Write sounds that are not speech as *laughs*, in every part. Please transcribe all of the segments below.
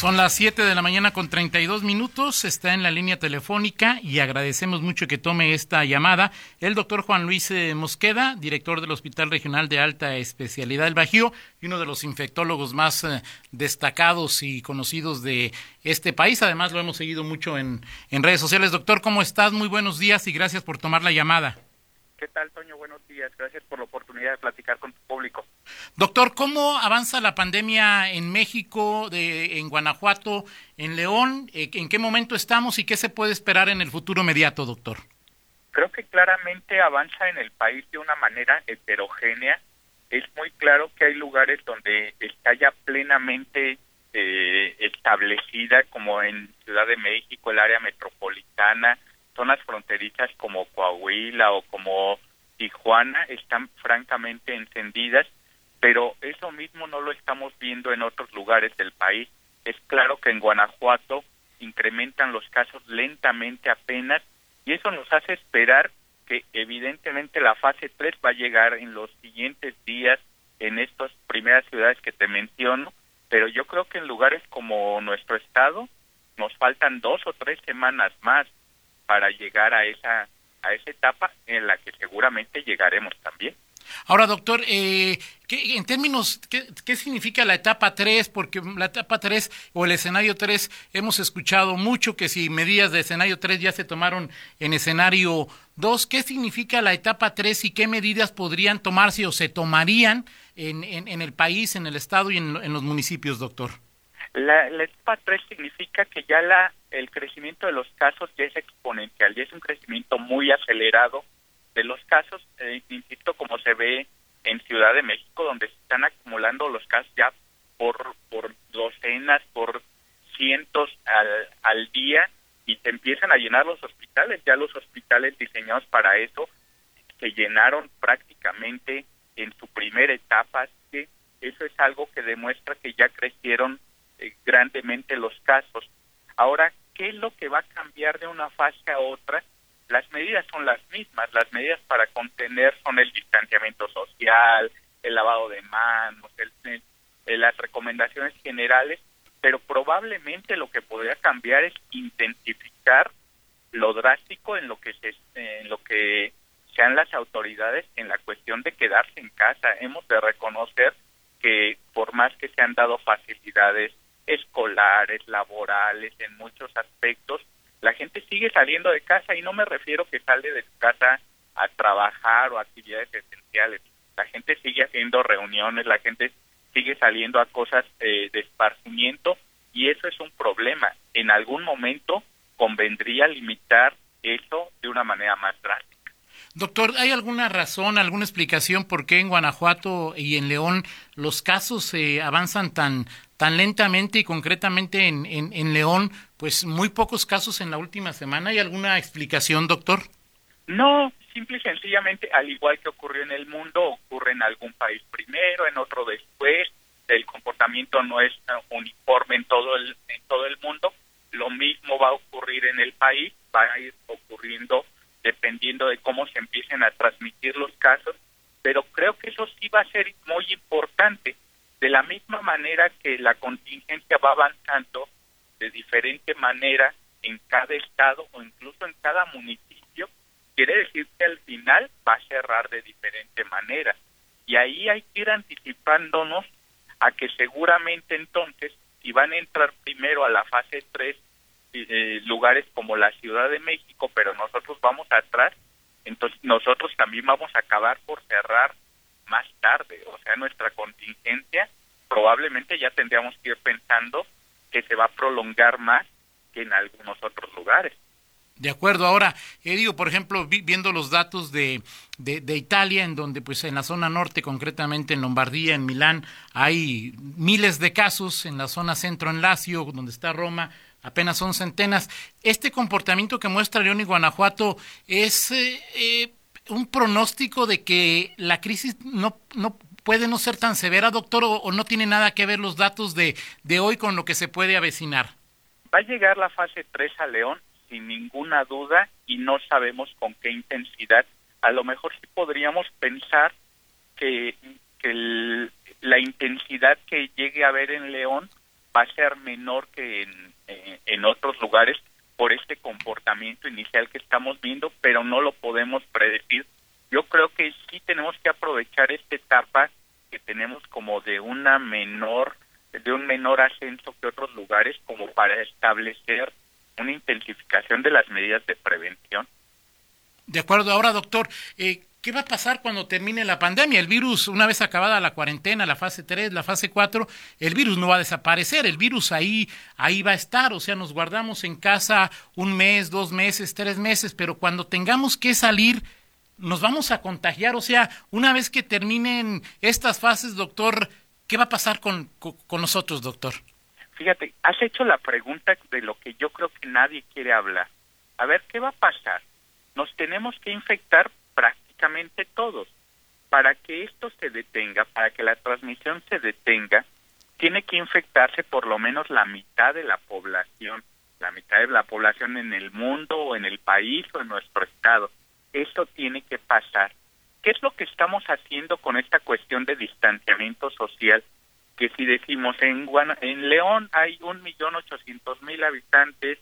Son las 7 de la mañana con 32 minutos, está en la línea telefónica y agradecemos mucho que tome esta llamada el doctor Juan Luis eh, Mosqueda, director del Hospital Regional de Alta Especialidad del Bajío y uno de los infectólogos más eh, destacados y conocidos de este país. Además, lo hemos seguido mucho en, en redes sociales. Doctor, ¿cómo estás? Muy buenos días y gracias por tomar la llamada. ¿Qué tal, Toño? Buenos días. Gracias por la oportunidad de platicar con tu público. Doctor, ¿cómo avanza la pandemia en México, de, en Guanajuato, en León? Eh, ¿En qué momento estamos y qué se puede esperar en el futuro inmediato, doctor? Creo que claramente avanza en el país de una manera heterogénea. Es muy claro que hay lugares donde está ya plenamente eh, establecida, como en Ciudad de México, el área metropolitana, zonas fronterizas como Coahuila o como Tijuana están francamente encendidas, pero eso mismo no lo estamos viendo en otros lugares del país. Es claro que en Guanajuato incrementan los casos lentamente apenas y eso nos hace esperar que evidentemente la fase 3 va a llegar en los siguientes días en estas primeras ciudades que te menciono, pero yo creo que en lugares como nuestro estado nos faltan dos o tres semanas más para llegar a esa a esa etapa en la que seguramente llegaremos también. Ahora, doctor, eh, ¿qué, en términos, ¿qué, ¿qué, significa la etapa 3? Porque la etapa 3 o el escenario 3, hemos escuchado mucho que si medidas de escenario 3 ya se tomaron en escenario 2, ¿qué significa la etapa 3 y qué medidas podrían tomarse o se tomarían en, en, el país, en el Estado y en, en los municipios, doctor? La, la etapa 3 significa que ya la el crecimiento de los casos ya es exponencial, ya es un crecimiento muy acelerado de los casos, eh, insisto, como se ve en Ciudad de México, donde se están acumulando los casos ya por, por docenas, por cientos al, al día y se empiezan a llenar los hospitales, ya los hospitales diseñados para eso se llenaron prácticamente en su primera etapa, así que eso es algo que demuestra que ya crecieron eh, grandemente los casos. Ahora, ¿qué es lo que va a cambiar de una fase a otra? Las medidas son las mismas, las medidas para contener son el distanciamiento social, el lavado de manos, el, el, las recomendaciones generales, pero probablemente lo que podría cambiar es intensificar lo drástico en lo que se en lo que sean las autoridades en la cuestión de quedarse en casa. Hemos de reconocer que por más que se han dado facilidades escolares, laborales, en muchos aspectos, la gente sigue saliendo de casa y no me refiero que sale de su casa a trabajar o actividades esenciales. La gente sigue haciendo reuniones, la gente sigue saliendo a cosas eh, de esparcimiento y eso es un problema. En algún momento convendría limitar eso de una manera más drástica. Doctor, ¿hay alguna razón, alguna explicación por qué en Guanajuato y en León los casos eh, avanzan tan, tan lentamente y concretamente en, en, en, León, pues muy pocos casos en la última semana? ¿Hay alguna explicación, doctor? No, simple y sencillamente, al igual que ocurrió en el mundo, ocurre en algún país primero, en otro después, el comportamiento no es uniforme en todo el, en todo el mundo, lo mismo va a ocurrir en el país, va a ir ocurriendo dependiendo de cómo se empiecen a transmitir los casos, pero creo que eso sí va a ser muy importante. De la misma manera que la contingencia va avanzando de diferente manera en cada estado o incluso en cada municipio, quiere decir que al final va a cerrar de diferente manera. Y ahí hay que ir anticipándonos a que seguramente entonces, si van a entrar primero a la fase 3 eh, lugares como la Ciudad de México, pero nosotros vamos atrás, entonces nosotros también vamos a acabar por cerrar más tarde, o sea, nuestra contingencia probablemente ya tendríamos que ir pensando que se va a prolongar más que en algunos otros lugares. De acuerdo. Ahora, eh, digo, por ejemplo, vi, viendo los datos de, de, de, Italia, en donde, pues, en la zona norte, concretamente en Lombardía, en Milán, hay miles de casos, en la zona centro, en Lazio, donde está Roma, apenas son centenas. Este comportamiento que muestra León y Guanajuato es eh, eh, un pronóstico de que la crisis no, no puede no ser tan severa, doctor, o, no tiene nada que ver los datos de, de hoy con lo que se puede avecinar. Va a llegar la fase 3 a León sin ninguna duda y no sabemos con qué intensidad. A lo mejor sí podríamos pensar que, la intensidad que llegue a haber en León va a ser menor que en, eh, en otros lugares por este comportamiento inicial que estamos viendo, pero no lo podemos predecir. Yo creo que sí tenemos que aprovechar esta etapa que tenemos como de una menor de un menor ascenso que otros lugares como para establecer una intensificación de las medidas de prevención. De acuerdo. Ahora, doctor, eh, ¿qué va a pasar cuando termine la pandemia? El virus, una vez acabada la cuarentena, la fase 3, la fase 4, el virus no va a desaparecer, el virus ahí, ahí va a estar, o sea, nos guardamos en casa un mes, dos meses, tres meses, pero cuando tengamos que salir, nos vamos a contagiar, o sea, una vez que terminen estas fases, doctor, ¿qué va a pasar con, con nosotros, doctor? Fíjate, has hecho la pregunta de lo que yo creo que nadie quiere hablar. A ver, ¿qué va a pasar? nos tenemos que infectar prácticamente todos. Para que esto se detenga, para que la transmisión se detenga, tiene que infectarse por lo menos la mitad de la población, la mitad de la población en el mundo o en el país o en nuestro estado. Eso tiene que pasar. ¿Qué es lo que estamos haciendo con esta cuestión de distanciamiento social? Que si decimos en, en León hay un millón ochocientos mil habitantes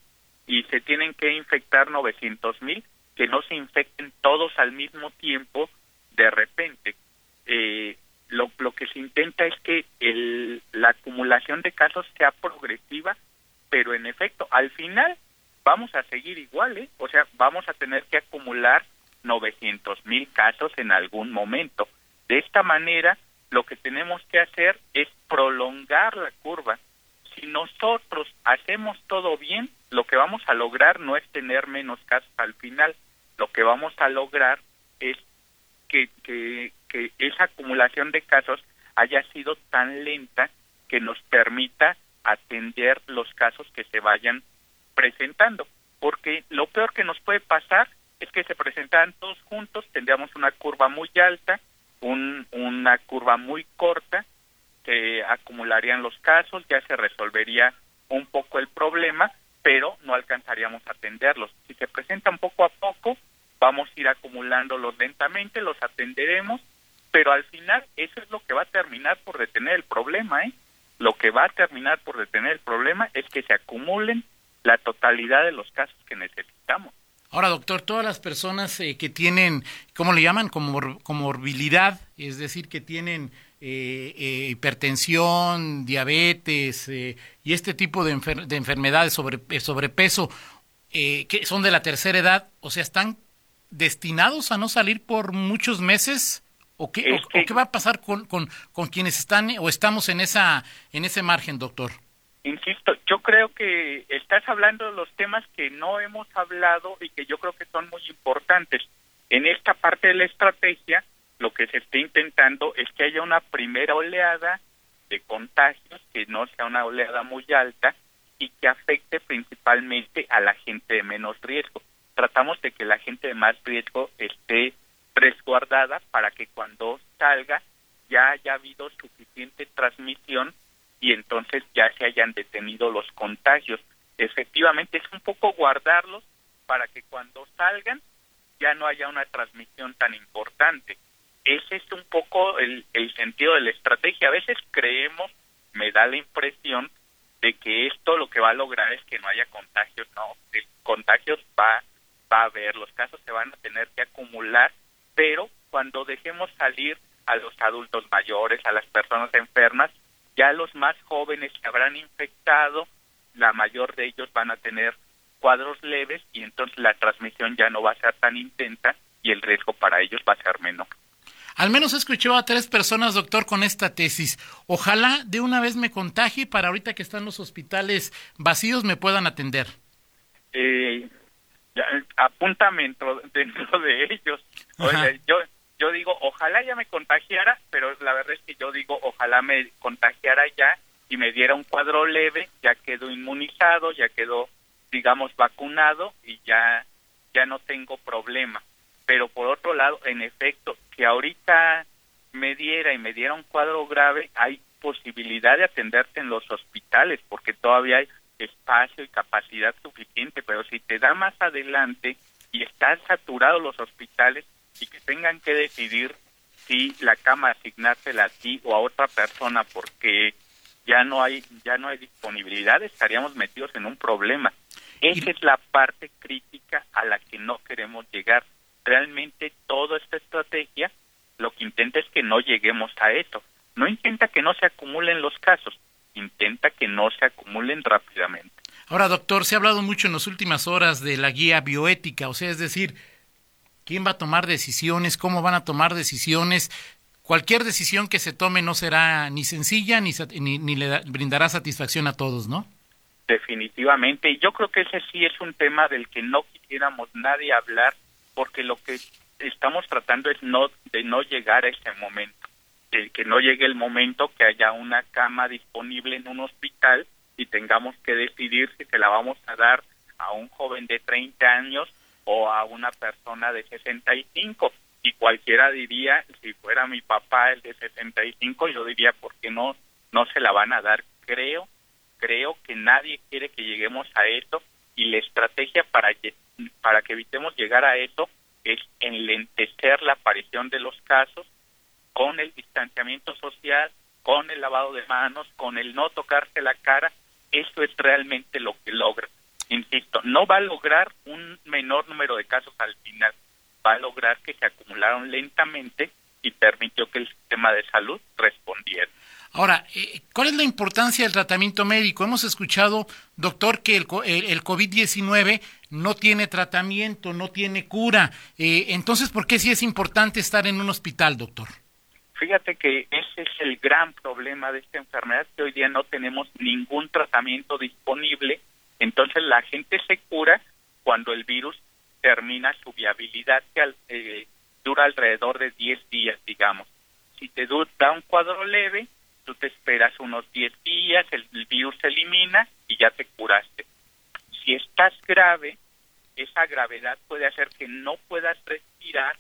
y se tienen que infectar novecientos mil, que no se infecten todos al mismo tiempo de repente. Eh, lo, lo que se intenta es que el, la acumulación de casos sea progresiva, pero en efecto, al final vamos a seguir igual, ¿eh? o sea, vamos a tener que acumular 900 mil casos en algún momento. De esta manera, lo que tenemos que hacer es prolongar la curva. Si nosotros hacemos todo bien, lo que vamos a lograr no es tener menos casos al final, lo que vamos a lograr es que, que, esa acumulación de casos haya sido tan lenta que nos permita atender los casos que se vayan presentando. Porque lo peor que nos puede pasar es que se presentaran todos juntos, tendríamos una curva muy alta, un, una curva muy corta, se acumularían los casos, ya se resolvería un poco el problema, pero no alcanzaríamos a atenderlos. Si se presentan poco a poco, vamos a ir acumulándolos lentamente, los atenderemos, pero al final eso es lo que va a terminar por detener el problema, ¿eh? Lo que va a terminar por detener el problema es que se acumulen la totalidad de los casos que necesitamos. Ahora, doctor, todas las personas eh, que tienen, ¿cómo le llaman? Como comorbilidad, es decir, que tienen eh, eh, hipertensión, diabetes y este tipo de, de enfermedades, sobre, sobrepeso, que son de la tercera edad, o sea, están destinados a no salir por muchos meses? ¿O qué, qué va a pasar con, con, con, quienes están o estamos en, esa, en ese margen, doctor? Insisto, yo creo que estás hablando de los temas que no hemos hablado y que yo creo que son muy importantes. En esta parte de la estrategia, lo que se está intentando es que haya una primera oleada de contagios, que no sea una oleada muy alta y que afecte principalmente a la gente de menos riesgo tratamos de que la gente de más riesgo esté resguardada para que cuando salga ya haya habido suficiente transmisión y entonces ya se hayan detenido los contagios. Efectivamente es un poco guardarlos para que cuando salgan ya no haya una transmisión tan importante. Ese es un poco el, el sentido de la estrategia. A veces creemos, me da la impresión, de que esto lo que va a lograr es que no haya contagios. No, el contagios va va a haber, los casos se van a tener que acumular, pero cuando dejemos salir a los adultos mayores, a las personas enfermas, ya los más jóvenes se habrán infectado, la mayor de ellos van a tener cuadros leves y entonces la transmisión ya no va a ser tan intensa y el riesgo para ellos va a ser menor. Al menos escuchó a tres personas, doctor, con esta tesis. Ojalá de una vez me contagie para ahorita que están los hospitales vacíos me puedan atender. Eh, apúntame dentro, de ellos. yo, yo digo, ojalá ya me contagiara, pero la verdad es que yo digo, ojalá me contagiara ya y me diera un cuadro leve, ya quedó inmunizado, ya quedó, digamos, vacunado y ya, ya no tengo problema. Pero por otro lado, en efecto, que ahorita me diera y me diera un cuadro grave, hay posibilidad de atenderte en los hospitales, porque todavía hay espacio y capacidad suficiente, pero si te da más adelante y están saturados los hospitales y que tengan que decidir si la cama asignársela a ti o a otra persona porque ya no hay ya no hay disponibilidad, estaríamos metidos en un problema. Esa es la parte crítica a la que no queremos llegar. Realmente toda esta estrategia lo que intenta es que no lleguemos a eso. No intenta que no se acumulen los casos, intenta que no se acumulen rápidamente. Ahora, doctor, se ha hablado mucho en las últimas horas de la guía bioética, o sea, es decir, quién va a tomar decisiones, cómo van a tomar decisiones. Cualquier decisión que se tome no será ni sencilla ni, ni, le brindará satisfacción a todos, ¿no? Definitivamente. Y yo creo que ese sí es un tema del que no quisiéramos nadie hablar, porque lo que estamos tratando es no de no llegar a ese momento que no llegue el momento que haya una cama disponible en un hospital y tengamos que decidir si se la vamos a dar a un joven de 30 años o a una persona de 65. Y cualquiera diría, si fuera mi papá el de 65, yo diría, ¿por qué no, no se la van a dar? Creo, creo que nadie quiere que lleguemos a eso y la estrategia para, para que evitemos llegar a eso es enlentecer la aparición de los casos con el distanciamiento social, con el lavado de manos, con el no tocarse la cara, eso es realmente lo que logra. Insisto, no va a lograr un menor número de casos al final, va a lograr que se acumularon lentamente y permitió que el sistema de salud respondiera. Ahora, eh, ¿cuál es la importancia del tratamiento médico? Hemos escuchado, doctor, que el, el, COVID-19 no tiene tratamiento, no tiene cura. Eh, entonces, ¿por qué sí es importante estar en un hospital, doctor? Fíjate que ese es el gran problema de esta enfermedad, que hoy día no tenemos ningún tratamiento disponible, entonces la gente se cura cuando el virus termina su viabilidad, que eh, dura alrededor de 10 días, digamos. Si te da un cuadro leve, tú te esperas unos 10 días, el, virus se elimina y ya te curaste. Si estás grave, esa gravedad puede hacer que no puedas respirar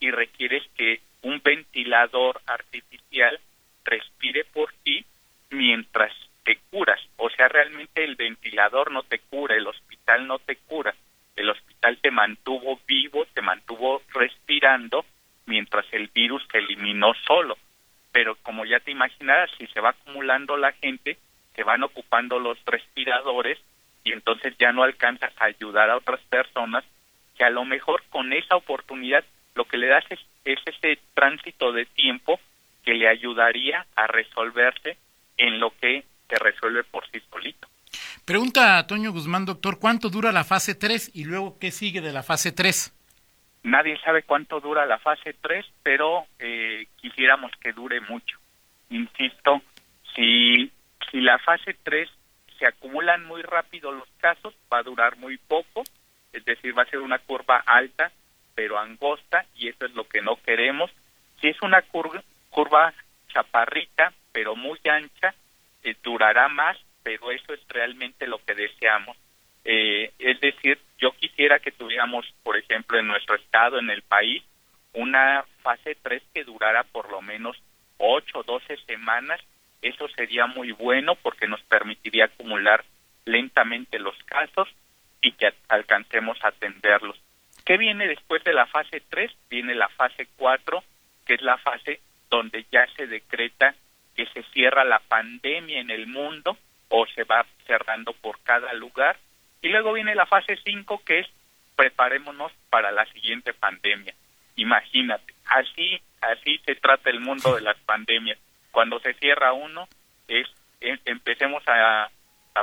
y requieres que un ventilador artificial respire por ti mientras te curas. O sea, realmente el ventilador no te cura, el hospital no te cura. El hospital te mantuvo vivo, te mantuvo respirando mientras el virus te eliminó solo. Pero como ya te imaginarás, si se va acumulando la gente, se van ocupando los respiradores y entonces ya no alcanzas a ayudar a otras personas que a lo mejor con esa oportunidad lo que le das es, ese tránsito de tiempo que le ayudaría a resolverse en lo que se resuelve por sí solito. Pregunta a Toño Guzmán, doctor, ¿cuánto dura la fase 3 y luego qué sigue de la fase 3? Nadie sabe cuánto dura la fase 3, pero eh, quisiéramos que dure mucho. Insisto, si, si la fase 3 se acumulan muy rápido los casos, va a durar muy poco, es decir, va a ser una curva alta pero angosta y eso es lo que no queremos. Si es una curva, curva chaparrita, pero muy ancha, eh, durará más, pero eso es realmente lo que deseamos. Eh, es decir, yo quisiera que tuviéramos, por ejemplo, en nuestro estado, en el país, una fase 3 que durara por lo menos 8 o 12 semanas. Eso sería muy bueno porque nos permitiría acumular lentamente los casos y que alcancemos a atenderlos. ¿Qué viene después de la fase 3? Viene la fase 4, que es la fase donde ya se decreta que se cierra la pandemia en el mundo o se va cerrando por cada lugar. Y luego viene la fase 5, que es preparémonos para la siguiente pandemia. Imagínate, así así se trata el mundo de las pandemias. Cuando se cierra uno, es em, empecemos a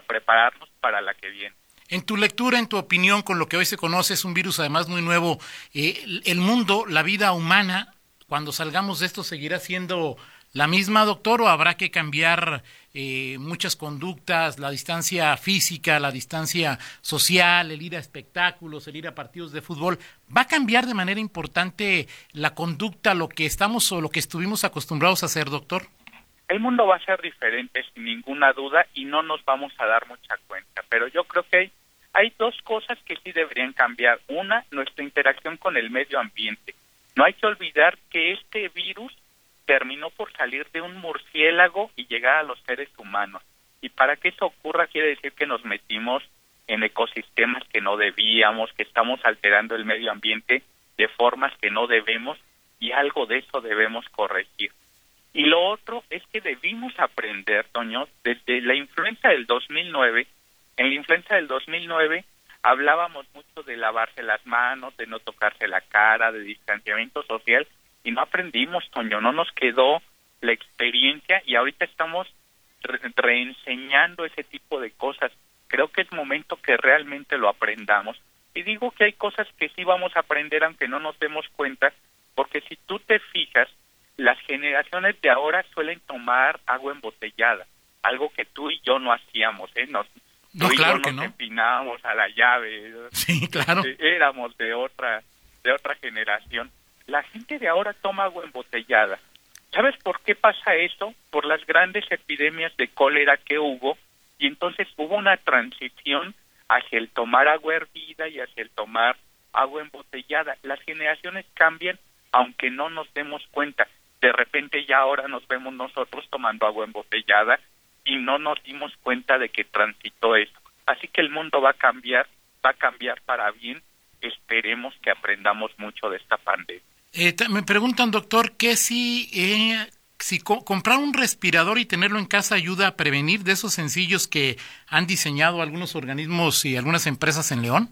prepararnos para la que viene. En tu lectura, en tu opinión, con lo que hoy se conoce, es un virus además muy nuevo, eh, ¿el mundo, la vida humana, cuando salgamos de esto, seguirá siendo la misma, doctor, o habrá que cambiar eh, muchas conductas, la distancia física, la distancia social, el ir a espectáculos, el ir a partidos de fútbol? ¿Va a cambiar de manera importante la conducta, lo que estamos o lo que estuvimos acostumbrados a hacer, doctor? El mundo va a ser diferente sin ninguna duda y no nos vamos a dar mucha cuenta, pero yo creo que hay hay dos cosas que sí deberían cambiar. Una, nuestra interacción con el medio ambiente. No hay que olvidar que este virus terminó por salir de un murciélago y llegar a los seres humanos. Y para que eso ocurra quiere decir que nos metimos en ecosistemas que no debíamos, que estamos alterando el medio ambiente de formas que no debemos y algo de eso debemos corregir. Y lo otro es que debimos aprender, Toño, desde la influencia del 2009, en la influencia del 2009 hablábamos mucho de lavarse las manos, de no tocarse la cara, de distanciamiento social, y no aprendimos, Toño, no nos quedó la experiencia y ahorita estamos reenseñando ese tipo de cosas. Creo que es momento que realmente lo aprendamos. Y digo que hay cosas que sí vamos a aprender aunque no nos demos cuenta, porque si tú te fijas, las generaciones de ahora suelen tomar agua embotellada, algo que tú y yo no hacíamos, ¿eh? Nos, no, tú y claro yo que nos no. empinábamos a la llave. Sí, claro. Eh, Éramos de otra, de otra generación. La gente de ahora toma agua embotellada. ¿Sabes por qué pasa eso? Por las grandes epidemias de cólera que hubo y entonces hubo una transición hacia el tomar agua hervida y hacia el tomar agua embotellada. Las generaciones cambian aunque no nos demos cuenta. De repente ya ahora nos vemos nosotros tomando agua embotellada y no nos dimos cuenta de que transitó eso. Así que el mundo va a cambiar, va a cambiar para bien. Esperemos que aprendamos mucho de esta pandemia. Eh, me preguntan, doctor, que si, eh, si co comprar un respirador y tenerlo en casa ayuda a prevenir de esos sencillos que han diseñado algunos organismos y algunas empresas en León.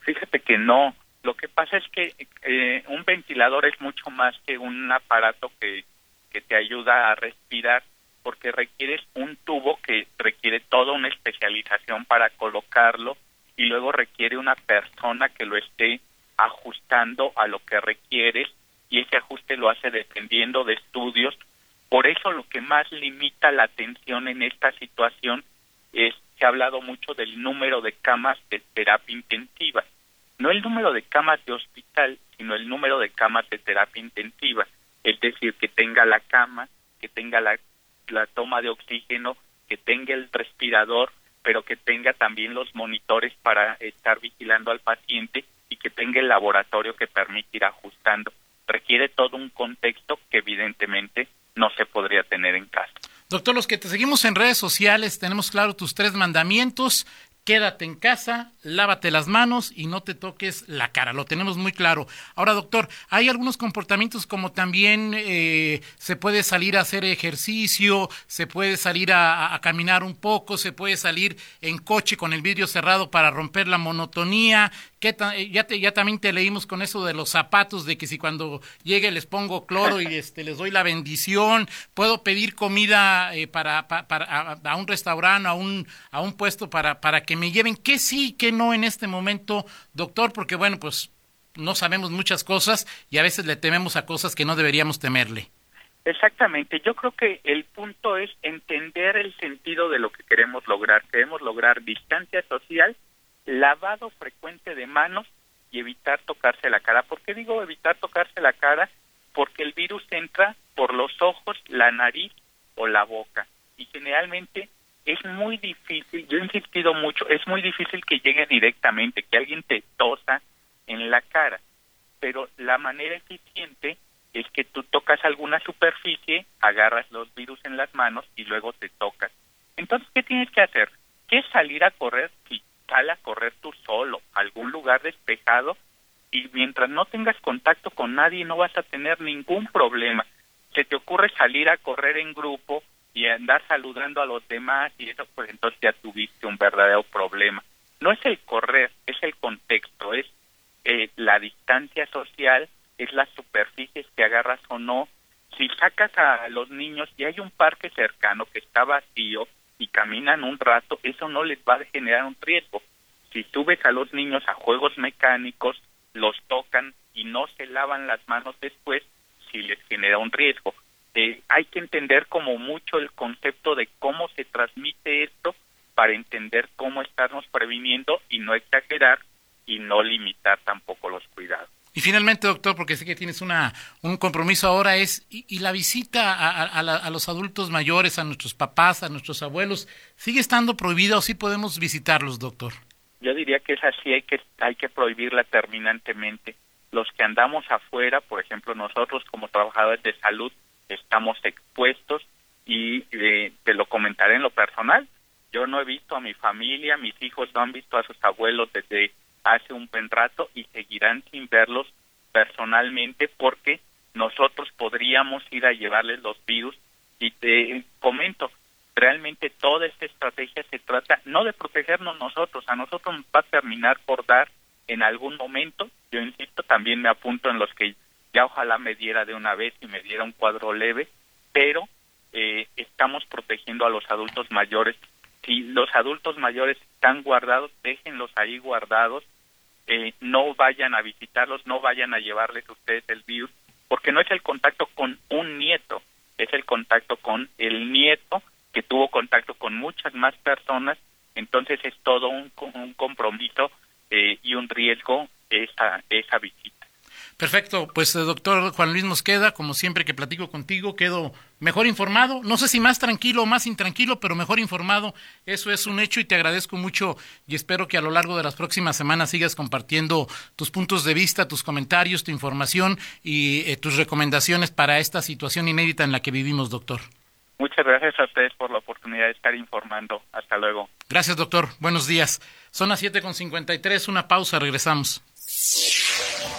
Fíjate que no. Lo que pasa es que eh, un ventilador es mucho más que un aparato que, que te ayuda a respirar porque requieres un tubo que requiere toda una especialización para colocarlo y luego requiere una persona que lo esté ajustando a lo que requieres y ese ajuste lo hace dependiendo de estudios. Por eso lo que más limita la atención en esta situación es, se ha hablado mucho del número de camas de terapia intensiva. No el número de camas de hospital, sino el número de camas de terapia intensiva. Es decir, que tenga la cama, que tenga la, la toma de oxígeno, que tenga el respirador, pero que tenga también los monitores para estar vigilando al paciente que tenga el laboratorio que permite ir ajustando. Requiere todo un contexto que evidentemente no se podría tener en casa. Doctor, los que te seguimos en redes sociales, tenemos claro tus tres mandamientos. Quédate en casa, lávate las manos y no te toques la cara. Lo tenemos muy claro. Ahora, doctor, hay algunos comportamientos como también eh, se puede salir a hacer ejercicio, se puede salir a, a, caminar un poco, se puede salir en coche con el vidrio cerrado para romper la monotonía. ¿Qué ya, te, ya también te leímos con eso de los zapatos, de que si cuando llegue les pongo cloro y *laughs* este, les doy la bendición. Puedo pedir comida eh, para, para, para a, a, un restaurante, a un, a un puesto para, para que me lleven. ¿Qué sí, qué no en este momento, doctor? Porque bueno, pues no sabemos muchas cosas y a veces le tememos a cosas que no deberíamos temerle. Exactamente, yo creo que el punto es entender el sentido de lo que queremos lograr. Queremos lograr distancia social, lavado frecuente de manos y evitar tocarse la cara. ¿Por qué digo evitar tocarse la cara? Porque el virus entra por los ojos, la nariz o la boca. Y generalmente es muy difícil, yo he insistido mucho, es muy difícil que llegue directamente, que alguien te tosa en la cara. Pero la manera eficiente es que tú tocas alguna superficie, agarras los virus en las manos y luego te tocas. Entonces, ¿qué tienes que hacer? ¿Qué es salir a correr? Sí, sal a correr tú solo, algún lugar despejado y mientras no tengas contacto con nadie no vas a tener ningún problema. Se te ocurre salir a correr en grupo y andar saludando a los demás y eso, pues entonces ya tuviste un verdadero problema. No es el correr, es el contexto, es eh, la distancia social, es las superficies que agarras o no. Si sacas a los niños y hay un parque cercano que está vacío y caminan un rato, eso no les va a generar un riesgo. Si subes a los niños a juegos mecánicos, los tocan y no se lavan las manos después, sí les genera un riesgo. Eh, hay que entender como mucho el concepto de cómo se transmite esto para entender cómo estarnos previniendo y no exagerar y no limitar tampoco los cuidados. Y finalmente, doctor, porque sé que tienes una, un compromiso ahora, es, y, y la visita a, a, la, a, los adultos mayores, a nuestros papás, a nuestros abuelos, ¿sigue estando prohibida o sí podemos visitarlos, doctor? Yo diría que es así, hay que, hay que prohibirla terminantemente. Los que andamos afuera, por ejemplo, nosotros como trabajadores de salud, estamos expuestos y eh, te lo comentaré en lo personal. Yo no he visto a mi familia, mis hijos no han visto a sus abuelos desde hace un buen rato y seguirán sin verlos personalmente porque nosotros podríamos ir a llevarles los virus y te comento, realmente toda esta estrategia se trata no de protegernos nosotros, a nosotros nos va a terminar por dar en algún momento, yo insisto, también me apunto en los que ya ojalá me diera de una vez y me diera un cuadro leve, pero eh, estamos protegiendo a los adultos mayores. Si los adultos mayores están guardados, déjenlos ahí guardados, eh, no vayan a visitarlos, no vayan a llevarles ustedes el virus, porque no es el contacto con un nieto, es el contacto con el nieto que tuvo contacto con muchas más personas, entonces es todo un, un compromiso eh, y un riesgo esa, esa visita. Perfecto, pues eh, doctor Juan Luis Mosqueda, como siempre que platico contigo, quedo mejor informado, no sé si más tranquilo o más intranquilo, pero mejor informado, eso es un hecho y te agradezco mucho y espero que a lo largo de las próximas semanas sigas compartiendo tus puntos de vista, tus comentarios, tu información y eh, tus recomendaciones para esta situación inédita en la que vivimos, doctor. Muchas gracias a ustedes por la oportunidad de estar informando. Hasta luego. Gracias, doctor. Buenos días. Son las 7.53, una pausa, regresamos.